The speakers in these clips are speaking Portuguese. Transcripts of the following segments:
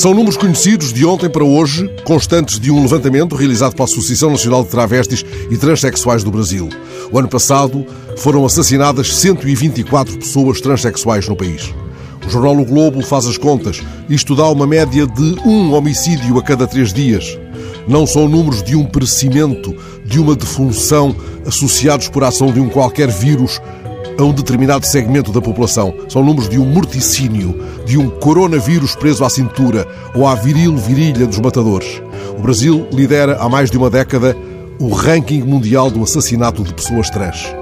São números conhecidos de ontem para hoje, constantes de um levantamento realizado pela Associação Nacional de Travestis e Transsexuais do Brasil. O ano passado foram assassinadas 124 pessoas transexuais no país. O jornal O Globo faz as contas. Isto dá uma média de um homicídio a cada três dias. Não são números de um perecimento, de uma defunção, associados por ação de um qualquer vírus a um determinado segmento da população. São números de um morticínio, de um coronavírus preso à cintura ou à viril virilha dos matadores. O Brasil lidera há mais de uma década o ranking mundial do assassinato de pessoas trans.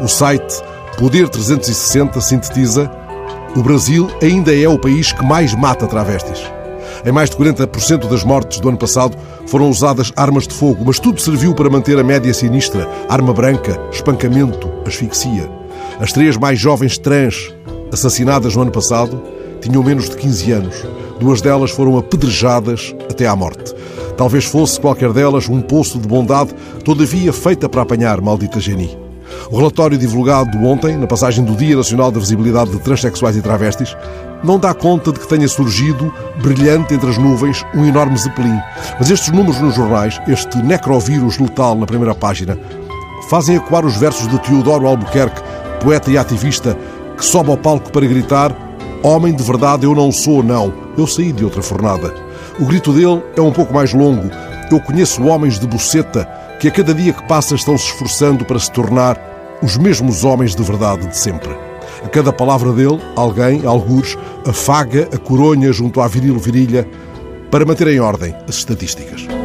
O site Poder 360 sintetiza: o Brasil ainda é o país que mais mata travestis. Em mais de 40% das mortes do ano passado foram usadas armas de fogo, mas tudo serviu para manter a média sinistra: arma branca, espancamento, asfixia. As três mais jovens trans assassinadas no ano passado tinham menos de 15 anos. Duas delas foram apedrejadas até à morte. Talvez fosse qualquer delas um poço de bondade, todavia feita para apanhar maldita Geni. O relatório divulgado ontem, na passagem do Dia Nacional da Visibilidade de Transsexuais e Travestis, não dá conta de que tenha surgido, brilhante entre as nuvens, um enorme zeppelin. Mas estes números nos jornais, este necrovírus letal na primeira página, fazem ecoar os versos de Teodoro Albuquerque poeta e ativista que sobe ao palco para gritar: Homem de verdade, eu não sou, não. Eu saí de outra fornada. O grito dele é um pouco mais longo. Eu conheço homens de buceta que a cada dia que passa estão se esforçando para se tornar os mesmos homens de verdade de sempre. A cada palavra dele, alguém, algures, afaga a coronha junto à viril virilha para manter em ordem as estatísticas.